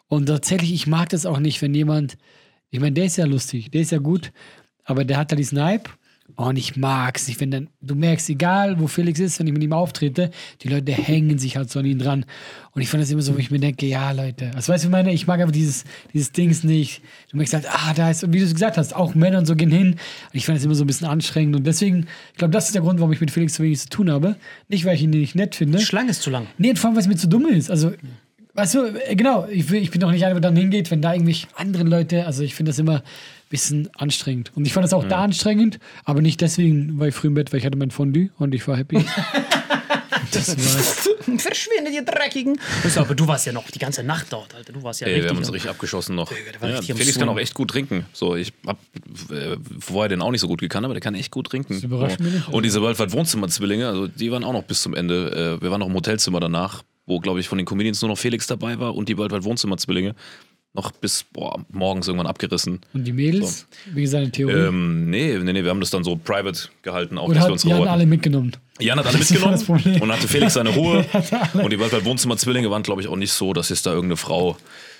S3: Und tatsächlich, ich mag das auch nicht, wenn jemand, ich meine, der ist ja lustig, der ist ja gut, aber der hat da diesen Hype. Und ich mag es nicht, wenn dann, du merkst, egal wo Felix ist, wenn ich mit ihm auftrete, die Leute hängen sich halt so an ihn dran. Und ich fand das immer so, wo ich mir denke, ja, Leute, also weißt du, ich meine, ich mag einfach dieses, dieses Dings nicht. Du merkst halt, ah, da ist, und wie du es gesagt hast, auch Männer und so gehen hin. Und ich fand das immer so ein bisschen anstrengend. Und deswegen, ich glaube, das ist der Grund, warum ich mit Felix so wenig zu tun habe. Nicht, weil ich ihn nicht nett finde.
S5: Die Schlange ist zu lang.
S3: Nee, vor allem, weil es mir zu dumm ist. Also, weißt du, äh, genau, ich, ich bin doch nicht einer, der dann hingeht, wenn da irgendwie andere Leute, also ich finde das immer bisschen anstrengend. Und ich fand das auch da anstrengend, aber nicht deswegen, weil ich früh im Bett war, ich hatte mein Fondue und ich war happy. das war's.
S5: Verschwindet, ihr Dreckigen. Aber du warst ja noch die ganze Nacht dort, Alter. Du warst ja
S4: Ey,
S5: richtig.
S4: wir haben uns richtig abgeschossen noch. Ja,
S5: richtig
S4: Felix kann auch echt gut trinken. So, ich hab äh, vorher den auch nicht so gut gekannt, aber der kann echt gut trinken. Das
S3: überrascht mich nicht,
S4: Und diese Worldwide Wohnzimmer-Zwillinge, also die waren auch noch bis zum Ende. Äh, wir waren noch im Hotelzimmer danach, wo, glaube ich, von den Comedians nur noch Felix dabei war und die Worldwide Wohnzimmer-Zwillinge. Noch bis boah, morgens irgendwann abgerissen.
S3: Und die Mädels, wie gesagt, eine Theorie.
S4: Ähm, nee, nee, nee, wir haben das dann so private gehalten, auch
S3: und
S4: dass wir
S3: hat
S4: uns
S3: die haben
S4: geholt
S3: alle mitgenommen.
S4: Jan hat alle
S3: Das
S4: mitgenommen und hatte Felix seine Ruhe. und die Worldwide Wohnzimmer-Zwillinge waren, glaube ich, auch nicht so, dass jetzt da irgendeine Frau.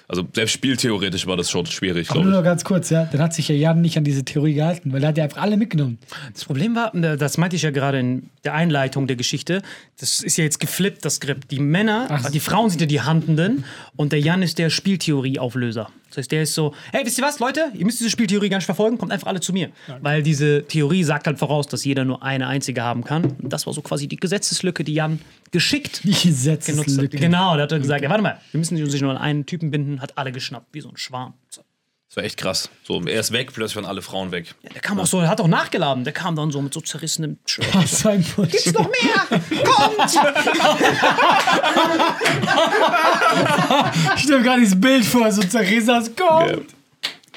S4: Also selbst spieltheoretisch war das schon schwierig,
S3: Aber nur
S4: glaube
S3: noch
S4: ich.
S3: ganz kurz, ja. Dann hat sich ja Jan nicht an diese Theorie gehalten, weil er hat ja einfach alle mitgenommen.
S5: Das Problem war, äh, das meinte ich ja gerade in der Einleitung der Geschichte, das ist ja jetzt geflippt, das Skript. Die Männer,
S3: Ach
S5: die Frauen sind ja die Handenden und der Jan ist der Spieltheorieauflöser. Das heißt, der ist so, hey, wisst ihr was, Leute? Ihr müsst diese Spieltheorie gar nicht verfolgen, kommt einfach alle zu mir. Weil diese Theorie sagt halt voraus, dass jeder nur eine einzige haben kann. Und das war so quasi die Gesetzeslücke, die Jan geschickt
S3: Die
S5: genutzt hat.
S3: Gesetzeslücke.
S5: Genau, da hat er gesagt, ja, warte mal, wir müssen sich nur an einen Typen binden, hat alle geschnappt, wie so ein Schwarm. So.
S4: Das war echt krass. So, er ist weg, plötzlich waren alle Frauen weg.
S5: Der kam auch so, der hat auch nachgeladen, der kam dann so mit so zerrissenem Shirt. Gibt's noch mehr? Kommt!
S3: Ich stelle mir gerade dieses Bild vor, so Theresas kommt.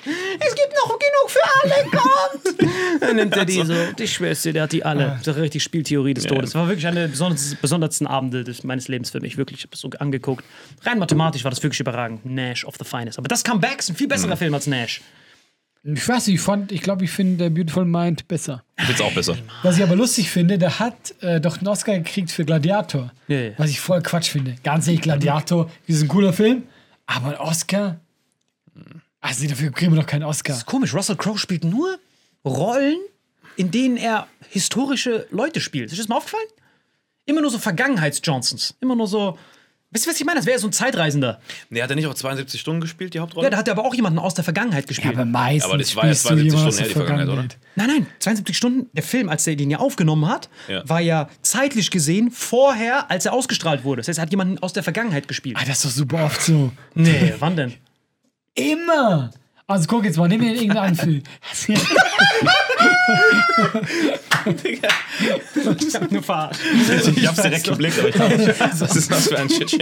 S5: Es gibt noch genug für Finale kommt. Dann nimmt er die so, ich schwör's dir, der hat die alle. Das ist richtig Spieltheorie des Todes. War wirklich eine der besonders, besondersten Abende des, meines Lebens für mich. Wirklich, ich habe das so angeguckt. Rein mathematisch war das wirklich überragend. Nash of the Finest. Aber das Comeback ist ein viel besserer Film als Nash.
S3: Ich weiß nicht, ich fand, ich glaube, ich finde Beautiful Mind besser.
S4: Ich find's auch besser.
S3: Was ich aber lustig finde, der hat äh, doch einen Oscar gekriegt für Gladiator.
S6: Ja, ja.
S3: Was ich voll Quatsch finde. Ganz ehrlich, Gladiator ist ein cooler Film, aber ein Oscar? Also dafür kriegen wir doch keinen Oscar.
S5: ist komisch. Russell Crowe spielt nur Rollen, in denen er historische Leute spielt. Ist dir das mal aufgefallen? Immer nur so Vergangenheits-Johnsons. Immer nur so. Wisst ihr, was ich meine? Das wäre so ein Zeitreisender.
S4: Nee, hat er nicht auch 72 Stunden gespielt, die Hauptrolle?
S5: Ja, da hat er aber auch jemanden aus der Vergangenheit
S3: Ja,
S5: gespielt.
S3: aber meistens
S4: Aber das war ja
S3: spielst du
S4: 72
S3: jemanden aus
S4: Stunden
S3: der
S4: her, die Vergangenheit,
S3: Vergangenheit.
S5: Nein, nein, 72 Stunden, der Film, als er den ja aufgenommen hat,
S4: Ja.
S5: war ja zeitlich gesehen vorher, als er ausgestrahlt wurde. Das heißt, er hat jemanden aus der Vergangenheit gespielt.
S3: Ah, das ist doch super oft so.
S5: Nee, wann denn?
S3: Immer! Also guck jetzt mal, nimm mir irgendeinen Anfühl.
S5: Ich hab nur verarscht.
S4: Ich hab's direkt geblickt, aber ich dachte, was ist das für ein Shit?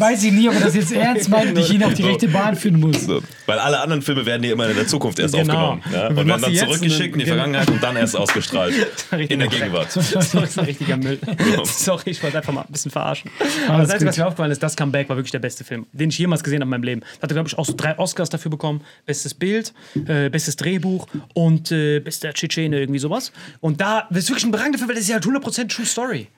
S3: Weiß ich nie, ob er das jetzt ernst meint und ich ihn auf die rechte Bahn führen muss.
S4: So. Weil alle anderen Filme werden ja immer in der Zukunft erst
S5: Genau.
S4: aufgenommen. Ja?
S5: Und
S4: werden dann zurückgeschickt in die
S5: dann-
S4: Vergangenheit und dann erst ausgestrahlt. in der Gegenwart.
S5: Sorry, ist ein richtiger Müll. Sorry, ich wollte einfach mal ein bisschen verarschen. Aber das Einzige, was mir aufgefallen ist, das Comeback war wirklich der beste Film, den ich jemals gesehen habe in meinem Leben. Hatte, glaube ich, auch so drei Oscars dafür bekommen. Bestes Bild, äh, bestes Drehbuch und äh, bester Tschetschene, irgendwie sowas. Und da das ist wirklich ein berangter Film, weil das ist ja halt 100% True Story.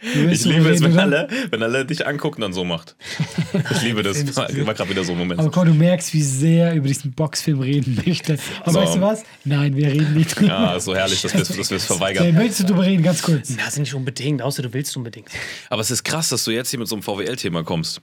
S4: Ich liebe es, wenn alle, wenn alle dich angucken, dann so macht. Ich liebe das. War gerade wieder so ein Moment.
S3: Aber komm, du merkst, wie sehr über diesen Boxfilm reden möchte. Aber
S4: So.
S3: weißt du was? Nein, wir reden nicht drüber.
S4: Ja, ist so herrlich, dass wir es verweigern.
S3: möchtest du drüber reden, ganz kurz?
S5: Das sind nicht unbedingt, außer du willst unbedingt.
S4: Aber es ist krass, dass du jetzt hier mit so einem VWL-Thema kommst.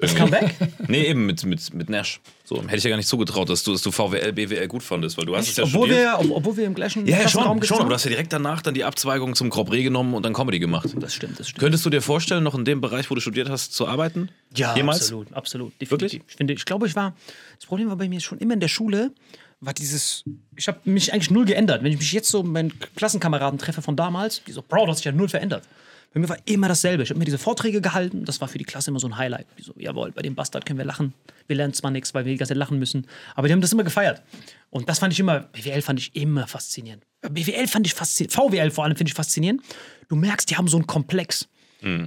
S5: Das. Comeback?
S4: Nee, eben mit, mit, mit Nash. So, hätte ich ja gar nicht zugetraut, dass du, dass du VWL, BWL gut fandest, weil du hast es ja
S5: obwohl,
S4: studiert.
S5: wir, ob, obwohl wir im gleichen
S4: ja, ja, schon,
S5: gesessen
S4: schon, aber du hast ja direkt danach dann die Abzweigung zum Corporé genommen und dann Comedy gemacht.
S5: Das stimmt, das stimmt.
S4: Könntest du dir vorstellen, noch in dem Bereich, wo du studiert hast, zu arbeiten?
S5: Ja,
S4: Jemals?
S5: absolut, absolut. Definitiv.
S4: Wirklich?
S5: Ich finde, ich glaube, ich war. Das Problem war bei mir schon immer in der Schule, war dieses. Ich habe mich eigentlich null geändert. Wenn ich mich jetzt so mit meinen Klassenkameraden treffe von damals, die so, Bro, du hast dich ja null verändert. Bei mir war immer dasselbe. Ich habe mir diese Vorträge gehalten. Das war für die Klasse immer so ein Highlight. Die so, jawohl, bei dem Bastard können wir lachen. Wir lernen zwar nichts, weil wir die ganze Zeit lachen müssen. Aber die haben das immer gefeiert. Und das fand ich immer, BWL fand ich immer faszinierend. BWL fand ich faszinierend. VWL vor allem finde ich faszinierend. Du merkst, die haben so einen Komplex.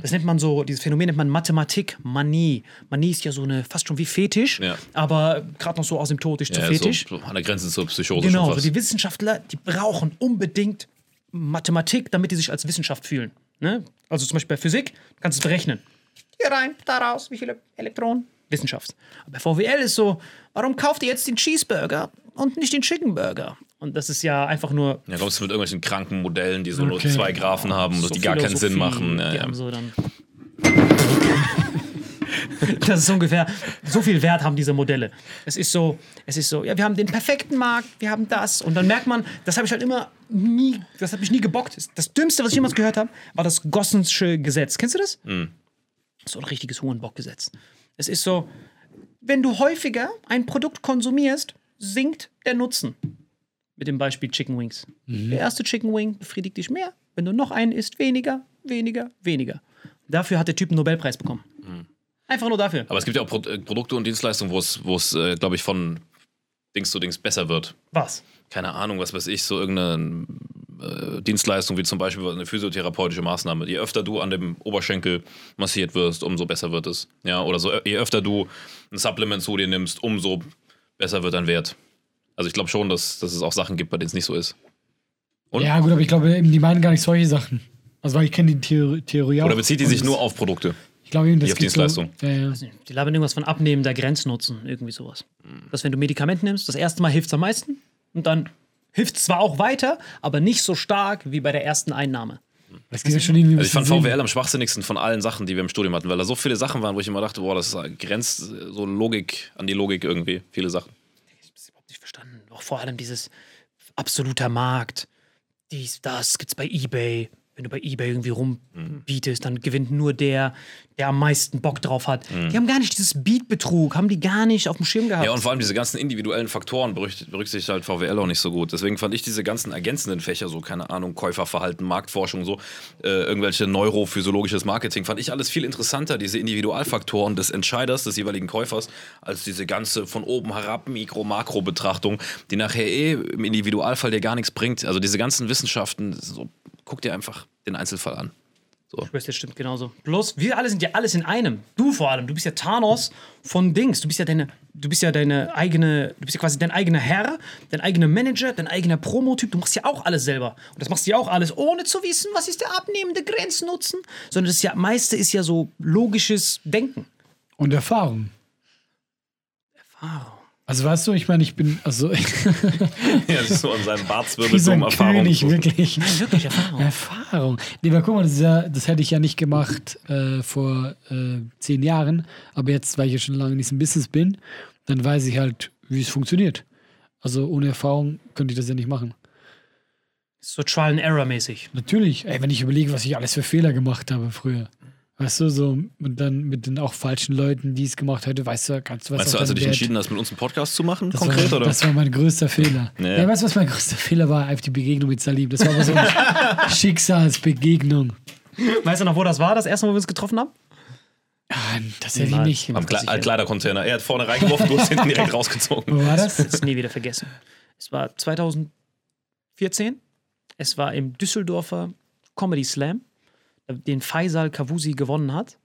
S5: Das nennt man so, dieses Phänomen nennt man Mathematik, Manie. Manie ist ja so eine, fast schon wie Fetisch,
S4: Ja.
S5: aber gerade noch so asymptotisch zu
S4: Ja,
S5: Fetisch.
S4: so, so an der Grenze zur Psychose
S5: genau, so die Wissenschaftler, die brauchen unbedingt Mathematik, damit die sich als Wissenschaft fühlen. Ne? Also zum Beispiel bei Physik, du kannst es berechnen. Hier rein, da raus, wie viele Elektronen? Wissenschaft. Aber bei VWL ist so, warum kauft ihr jetzt den Cheeseburger und nicht den Chicken Burger? Und das ist ja einfach nur
S4: Ja, kommst du mit irgendwelchen kranken Modellen, die so
S3: Okay.
S4: nur zwei Graphen haben,
S5: so
S4: die gar keinen Sinn machen. Ja,
S5: die
S4: ja.
S5: haben so dann das ist ungefähr, so viel Wert haben diese Modelle. Es ist so, es ist so, ja, wir haben den perfekten Markt, wir haben das. Und dann merkt man, das habe ich halt immer nie, das hat mich nie gebockt. Das Dümmste, was ich jemals gehört habe, war das Gossensche Gesetz. Kennst du das? So ein richtiges Hurenbockgesetz. Es ist so, wenn du häufiger ein Produkt konsumierst, sinkt der Nutzen. Mit dem Beispiel Chicken Wings. Der erste Chicken Wing befriedigt dich mehr. Wenn du noch einen isst, weniger, weniger, weniger. Dafür hat der Typ einen Nobelpreis bekommen. Einfach nur dafür.
S4: Aber es gibt ja auch Pro äh, Produkte und Dienstleistungen, wo es, wo es äh, glaube ich, von Dings zu Dings besser wird.
S5: Was?
S4: Keine Ahnung, was weiß ich, so irgendeine äh, Dienstleistung wie zum Beispiel eine physiotherapeutische Maßnahme. Je öfter du an dem Oberschenkel massiert wirst, umso besser wird es. Ja, oder so, je öfter du ein Supplement zu dir nimmst, umso besser wird dein Wert. Also ich glaube schon, dass, dass es auch Sachen gibt, bei denen es nicht so ist. Und?
S3: Ja, gut, aber ich glaube, eben, die meinen gar nicht solche Sachen. Also, weil ich kenne die Theorie, Theorie auch.
S4: Oder bezieht die sich nur auf Produkte?
S3: Glaube eben, das
S4: die auf Dienstleistung?
S3: So, ja, ja.
S5: Die labern irgendwas von abnehmender Grenznutzen, irgendwie sowas. Dass wenn du Medikament nimmst, das erste Mal hilft es am meisten und dann hilft es zwar auch weiter, aber nicht so stark wie bei der ersten Einnahme.
S3: Das geht ja schon irgendwie
S4: Also ich fand
S3: Sinn.
S4: VWL am schwachsinnigsten von allen Sachen, die wir im Studium hatten, weil da so viele Sachen waren, wo ich immer dachte, boah, das grenzt so Logik an die Logik irgendwie, viele Sachen.
S5: Ich habe das überhaupt nicht verstanden. Auch vor allem dieses absoluter Markt, dies, das gibt's bei eBay. Wenn du bei eBay irgendwie rumbietest, dann gewinnt nur der, der am meisten Bock drauf hat. Die haben gar nicht dieses Beat-Betrug, haben die gar nicht auf dem Schirm gehabt.
S4: Ja, und vor allem diese ganzen individuellen Faktoren berücksichtigt halt VWL auch nicht so gut. Deswegen fand ich diese ganzen ergänzenden Fächer, so, keine Ahnung, Käuferverhalten, Marktforschung, so, äh, irgendwelche neurophysiologisches Marketing, fand ich alles viel interessanter, diese Individualfaktoren des Entscheiders, des jeweiligen Käufers, als diese ganze von oben herab Mikro-Makro-Betrachtung, die nachher eh im Individualfall dir gar nichts bringt. Also diese ganzen Wissenschaften, so, guck dir einfach den Einzelfall an.
S5: Ich weiß, das stimmt genauso. Bloß, wir alle sind ja alles in einem. Du vor allem. Du bist ja Thanos von Dings. Du bist ja deine, du bist ja deine eigene, du bist ja quasi dein eigener Herr, dein eigener Manager, dein eigener Promotyp. Du machst ja auch alles selber. Und das machst du ja auch alles, ohne zu wissen, was ist der abnehmende Grenznutzen. Sondern das ist ja, meiste ist ja so logisches Denken.
S3: Und Erfahrung.
S5: Erfahrung.
S3: Also weißt du, ich meine, ich bin also
S4: Ja, das ist so an seinem Bartzwirbel
S3: so
S4: Erfahrung.
S3: König, wirklich.
S5: Nein, wirklich Erfahrung.
S3: Erfahrung. Nee, aber guck mal, das, ja, das hätte ich ja nicht gemacht äh, vor äh, zehn Jahren. Aber jetzt, weil ich ja schon lange in diesem Business bin, dann weiß ich halt, wie es funktioniert. Also ohne Erfahrung könnte ich das ja nicht machen.
S5: So Trial and Error mäßig.
S3: Natürlich, ey, wenn ich überlege, was ich alles für Fehler gemacht habe früher. Weißt du, so und dann mit den auch falschen Leuten, die es gemacht hätte, weißt du, kannst du was
S4: Weißt du,
S3: auch
S4: als du
S3: dann
S4: dich
S3: wert-
S4: entschieden hast, mit uns einen Podcast zu machen,
S3: das
S4: konkret,
S3: war,
S4: oder?
S3: Das war mein größter Fehler.
S4: Ja.
S3: Ja. weißt du, was mein größter Fehler war? Einfach die Begegnung mit Salim. Das war aber so eine Schicksalsbegegnung.
S5: Weißt du noch, wo das war, das erste Mal, wo wir uns getroffen haben?
S3: Ah, das hätte ich
S5: Niemals.
S3: nicht
S4: Am
S3: gemacht.
S4: Kle Kleidercontainer. Er hat vorne reingeworfen, du hast hinten direkt rausgezogen.
S3: Wo war das?
S5: Das ist nie wieder vergessen. Es war 2014. Es war im Düsseldorfer Comedy Slam, den Faisal Kavusi gewonnen hat.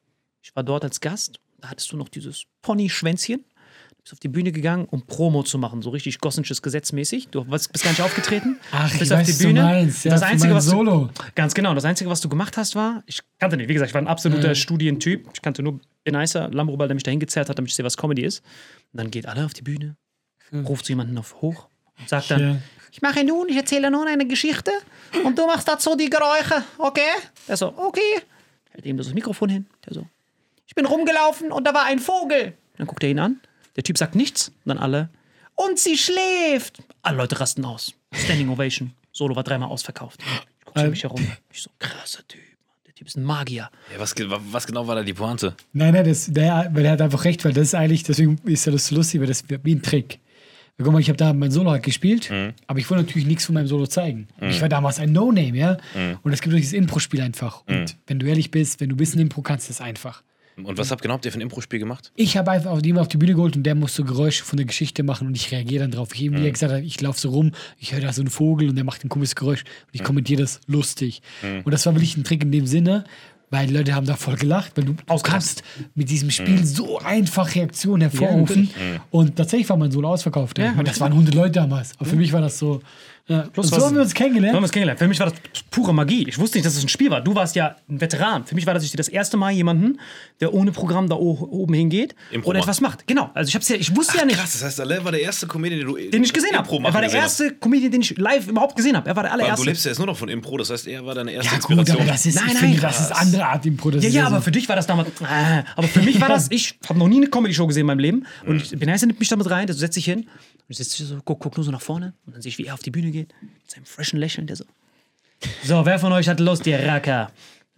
S5: Ich war dort als Gast. Da hattest du noch dieses Pony-Schwänzchen. Du bist auf die Bühne gegangen, um Promo zu machen, so richtig gossensches Gesetzmäßig. Du bist bist gar nicht aufgetreten.
S3: Ach, ich
S5: bist
S3: weiß, was du meinst. Ja,
S5: das Einzige, was
S3: Solo.
S5: Du, ganz genau. Das Einzige, was du gemacht hast, war, ich kannte nicht. Wie gesagt, ich war ein absoluter
S3: Ja.
S5: Studientyp. Ich kannte nur Beneiser, Lambrobal, der mich dahin gezerrt hat, damit ich sehe, was Comedy ist. Und dann geht alle auf die Bühne, ruft so jemanden auf hoch und sagt dann,
S3: Ja.
S5: Ich mache nun, ich erzähle nun eine Geschichte und du machst dazu die Geräusche, okay? Er so, okay. Hält ihm das Mikrofon hin. Der so, ich bin rumgelaufen und da war ein Vogel. Dann guckt er ihn an. Der Typ sagt nichts. Und dann alle, und sie schläft. Alle Leute rasten aus. Standing Ovation. Solo war dreimal ausverkauft. Ich gucke um
S3: Ähm.
S5: mich herum. Ich so, krasser Typ. Mann. Der Typ ist ein Magier.
S4: Ja, was, was genau war da die Pointe?
S3: Nein, nein, das, der, weil er hat einfach recht, weil das ist eigentlich, deswegen ist ja das so lustig, weil das wie ein Trick. Guck mal, ich habe da mein Solo halt gespielt, aber ich wollte natürlich nichts von meinem Solo zeigen. Und Ich war damals ein No-Name, ja. Und es gibt dieses Impro-Spiel einfach. Und wenn du ehrlich bist, wenn du bist ein Impro, kannst du das einfach.
S4: Und was habt genau habt ihr für ein Impro-Spiel gemacht?
S3: Ich habe einfach auf jemanden auf die Bühne geholt und der muss so Geräusche von der Geschichte machen und ich reagiere dann drauf. Ich eben, wie er gesagt ich laufe so rum, ich höre da so einen Vogel und der macht ein komisches Geräusch und ich kommentiere das lustig. Und das war wirklich ein Trick in dem Sinne, weil die Leute haben da voll gelacht, weil du, du kannst mit diesem Spiel so einfach Reaktionen hervorrufen. und tatsächlich war mein Solo ausverkauft. Ja. Und das waren 100 Leute damals. Aber für mich war das so. Ja. Und so
S5: was-
S3: haben wir uns
S5: So haben wir
S3: kennengelernt.
S5: uns kennengelernt. Für mich war das pure Magie. Ich wusste nicht, dass es ein Spiel war. Du warst ja ein Veteran. Für mich war das ich das erste Mal jemanden, der ohne Programm da oben hingeht
S4: Impro
S5: und
S4: macht.
S5: etwas macht. Genau. Also ich hab's ja, ich wusste ja nicht,
S4: Krass, das heißt, Alain war der erste Comedian, den du
S5: den ich gesehen habe. Er war der erste Comedian, den ich live überhaupt gesehen habe. Er war der
S4: Du
S5: allererste.
S4: lebst ja jetzt nur noch von Impro, das heißt, er war deine erste
S3: Ja, gut,
S4: Inspiration.
S3: aber das ist,
S5: Nein,
S3: ich
S5: nein,
S3: finde, das ist andere Art Impro. Das
S5: Ja, ja,
S3: so-
S5: aber für dich war das damals. Äh, aber für mich war das, ich habe noch nie eine Comedy-Show gesehen in meinem Leben. Und ich, Beneiser nimmt mich damit rein, der so setzt sich hin. Und ich sitze so, guck, guck nur so nach vorne. Und dann sehe ich, wie er auf die Bühne geht. Mit seinem frischen Lächeln, der so. So, wer von euch hat Lust, ihr Racker?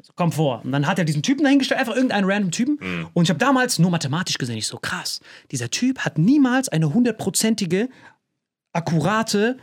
S5: So, komm vor. Und dann hat er diesen Typen dahingestellt, einfach irgendeinen random Typen. Und ich habe damals nur mathematisch gesehen, ich so, krass. Dieser Typ hat niemals eine hundertprozentige, akkurate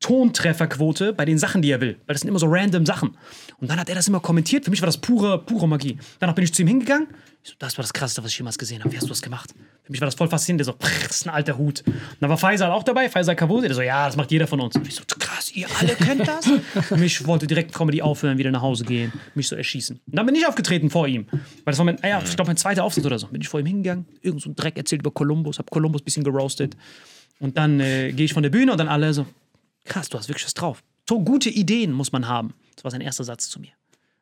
S5: Tontrefferquote bei den Sachen, die er will. Weil das sind immer so random Sachen. Und dann hat er das immer kommentiert. Für mich war das pure, pure Magie. Danach bin ich zu ihm hingegangen. Ich so, das war das Krasseste, was ich jemals gesehen habe. Wie hast du das gemacht? Für mich war das voll faszinierend. Der so, "Pff, das ist ein alter Hut. Und dann war Faisal auch dabei, Faisal Kavusi. Der so, ja, das macht jeder von uns. Und ich so, krass, ihr alle könnt das? Mich wollte direkt Comedy aufhören, wieder nach Hause gehen, mich so erschießen. Und dann bin ich aufgetreten vor ihm. Weil das war mein, ah ja, ich glaube, mein zweiter Auftritt oder so. Bin ich vor ihm hingegangen, irgend so ein Dreck erzählt über Kolumbus, hab Kolumbus ein bisschen geroastet. Und dann äh, gehe ich von der Bühne und dann alle so, krass, du hast wirklich was drauf. So gute Ideen muss man haben. Das war sein erster Satz zu mir.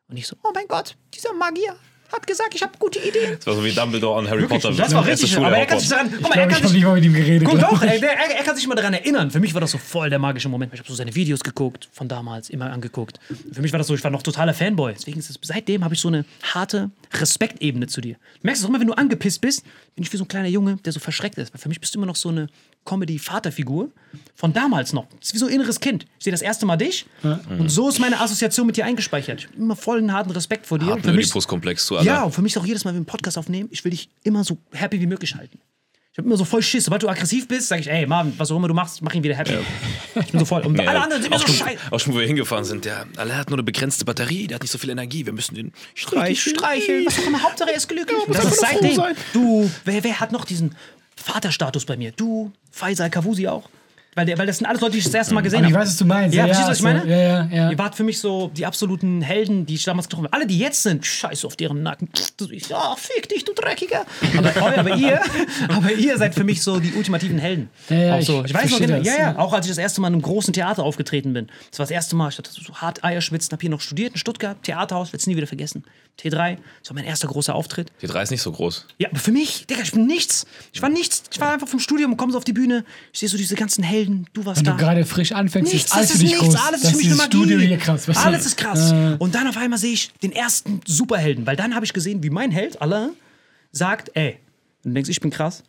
S5: Und ich so, oh mein Gott, dieser Magier hat gesagt, ich habe gute Ideen.
S4: Das war so wie Dumbledore an Harry
S5: Wirklich,
S4: Potter.
S5: das war richtig.
S4: Schule
S5: Aber er kann sich daran, guck mal,
S3: Ich
S5: er
S3: ich
S5: kann
S3: habe
S5: sich
S3: nicht mal mit ihm geredet.
S5: Guck,
S3: glaub
S5: doch,
S3: ich.
S5: der, er, er kann sich mal daran erinnern. Für mich war das so voll der magische Moment. Ich habe so seine Videos geguckt, von damals, immer angeguckt. Für mich war das so, ich war noch totaler Fanboy. Deswegen ist es, seitdem habe ich so eine harte Respektebene zu dir. Du merkst es auch immer, wenn du angepisst bist, bin ich wie so ein kleiner Junge, der so verschreckt ist. Weil für mich bist du immer noch so eine Comedy-Vaterfigur von damals noch. Das ist wie so ein inneres Kind. Ich sehe das erste Mal dich und so ist meine Assoziation mit dir eingespeichert. Ich hab immer vollen harten Respekt vor dir. Mich,
S4: Oedipus-Komplex zu aller.
S5: ja, und für mich ist auch jedes Mal, wenn wir einen Podcast aufnehmen, ich will dich immer so happy wie möglich halten. Ich habe immer so voll Schiss. Sobald du aggressiv bist, sage ich, ey, Mann, was auch immer du machst, mach ihn wieder happy. Ich bin so voll. Und
S4: Ja,
S5: alle anderen sind immer
S4: auch
S5: so scheiße.
S4: auch schon, wo wir hingefahren sind, der alle hat nur eine begrenzte Batterie, der hat nicht so viel Energie, wir müssen den streicheln.
S5: streicheln. Was auch immer, Hauptsache er ist glücklich. das
S4: einfach
S5: ist seitdem. Du, wer, wer hat noch diesen Vaterstatus bei mir? Du, Faisal Kavusi auch. Weil, der, weil das sind alles Leute, die ich das erste Mal gesehen
S3: Aber ich
S5: habe.
S3: weiß, was du meinst.
S5: Ja, verstehst du, was ich meine?
S3: Ja, ja, ja.
S5: Ihr wart für mich so die absoluten Helden, die ich damals getroffen habe. Alle, die jetzt sind, scheiße auf deren Nacken. Ich, oh, fick dich, du Dreckiger. Aber, aber, ihr, aber ihr seid für mich so die ultimativen Helden.
S3: Ja, ja,
S5: auch so.
S3: ich
S5: ich, weiß noch genau. Ja, ja,
S3: ja.
S5: auch als ich das erste Mal in einem großen Theater aufgetreten bin. Das war das erste Mal. Ich hatte so hart Eierschwitzen, habe hier noch studiert in Stuttgart, Theaterhaus, werde es nie wieder vergessen. T3, das war mein erster großer Auftritt.
S4: Die drei ist nicht so groß.
S5: Ja, aber für mich, Digga, ich bin nichts. Ich war nichts. Ich war einfach vom Studium komme so auf die Bühne. Ich sehe so diese ganzen Helden. Du warst
S3: Wenn
S5: da.
S3: du gerade frisch anfängst,
S5: Nichts,
S3: ist alles
S5: das
S3: für
S5: ist
S3: dich
S5: nichts,
S3: groß.
S5: alles ist für mich eine Magie.
S3: Studio hier krass. weißt du?
S5: Alles ist krass.
S3: Äh,
S5: Und dann auf einmal sehe ich den ersten Superhelden, weil dann habe ich gesehen, wie mein Held, Alain, sagt, ey, wenn du denkst, ich bin krass,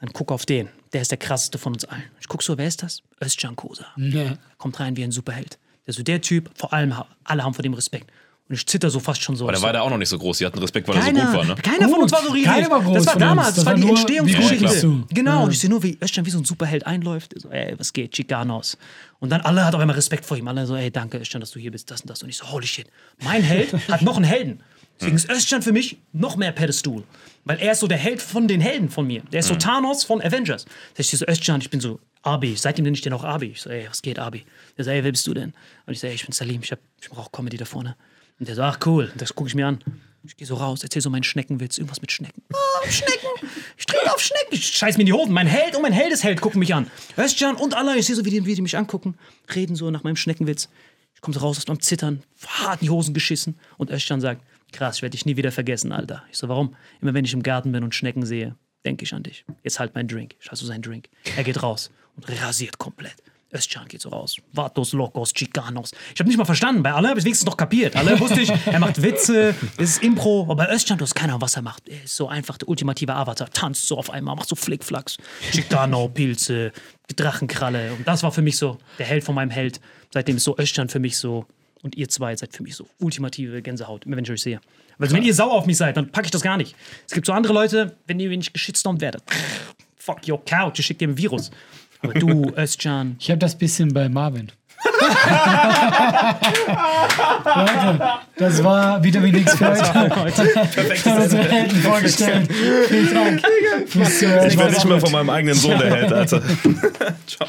S5: dann guck auf den. Der ist der krasseste von uns allen. Ich guck so, wer ist das? Özcan Kosa.
S3: ja.
S5: Kommt rein wie ein Superheld. Der ist so der Typ, vor allem, alle haben vor dem Respekt. Und ich zitter so fast schon so.
S4: Aber der war da auch noch nicht so groß, die hatten Respekt, weil er so
S5: Keiner,
S4: gut war, ne?
S5: keiner von
S3: Gut,
S5: uns war so riesig.
S3: keiner war groß
S5: das war
S3: von
S5: damals, das,
S3: Das
S5: war die Entstehungsgeschichte.
S3: du?
S5: Genau,
S3: Ja.
S5: und ich sehe nur, wie Özcan wie so ein Superheld einläuft. So, ey, was geht, Chicanos. Und dann alle hat auf einmal Respekt vor ihm. Alle so, ey, danke Özcan, dass du hier bist, das und das. Und ich so, holy shit. Mein Held hat noch einen Helden. Deswegen ist Özcan für mich noch mehr Pedestal. Weil er ist so der Held von den Helden von mir. Der ist so Thanos von Avengers. Da ist ich so, Özcan, ich bin so, Abi. Seitdem nenne ich den auch Abi. Ich so, ey, was geht, Abi? Der so, ey, wer bist du denn? Und ich so, ey, ich bin Salim, ich, hab- ich mache auch Comedy da vorne. Und der so, ach cool, das gucke ich mir an. Ich gehe so raus, erzähl so meinen Schneckenwitz, irgendwas mit Schnecken. Oh, Schnecken! Ich trinke auf Schnecken! Ich scheiß mir in die Hosen. Mein Held und mein Heldesheld gucken mich an. Özcan und Allah, ich sehe so, wie die, wie die mich angucken, reden so nach meinem Schneckenwitz. Ich komme so raus aus meinem Zittern, hart in die Hosen geschissen. Und Özcan sagt, krass, ich werde dich nie wieder vergessen, Alter. Ich so, warum? Immer wenn ich im Garten bin und Schnecken sehe, denke ich an dich. Jetzt halt mein Drink. Ich hasse so seinen Drink. Er geht raus und rasiert komplett. Özcan geht so raus. Vatos, Locos, Chicanos. Ich habe nicht mal verstanden. Bei alle habe ich wenigstens noch kapiert. Alle wusste ich, er macht Witze, es ist Impro. Aber bei Özcan, du hast keine Ahnung, was er macht. Er ist so einfach der ultimative Avatar. Tanzt so auf einmal, macht so Flickflacks. Chicano, Pilze, Drachenkralle. Und das war für mich so der Held von meinem Held. Seitdem ist so Özcan für mich so. Und ihr zwei seid für mich so ultimative Gänsehaut, immer wenn ich euch sehe. Also wenn ihr sauer auf mich seid, dann packe ich das gar nicht. Es gibt so andere Leute, wenn ihr ich geschitstormt werdet. Fuck your couch, ich schick dir ein Virus. Aber du, Özcan,
S3: Ich habe das bisschen bei Marvin. Leute, das war Vitamin X für heute. Perfekt. Hat unsere Helden vorgestellt. Vielen Dank.
S7: Ich werde nicht mehr von meinem eigenen Sohn der Held, Alter.
S4: Ciao.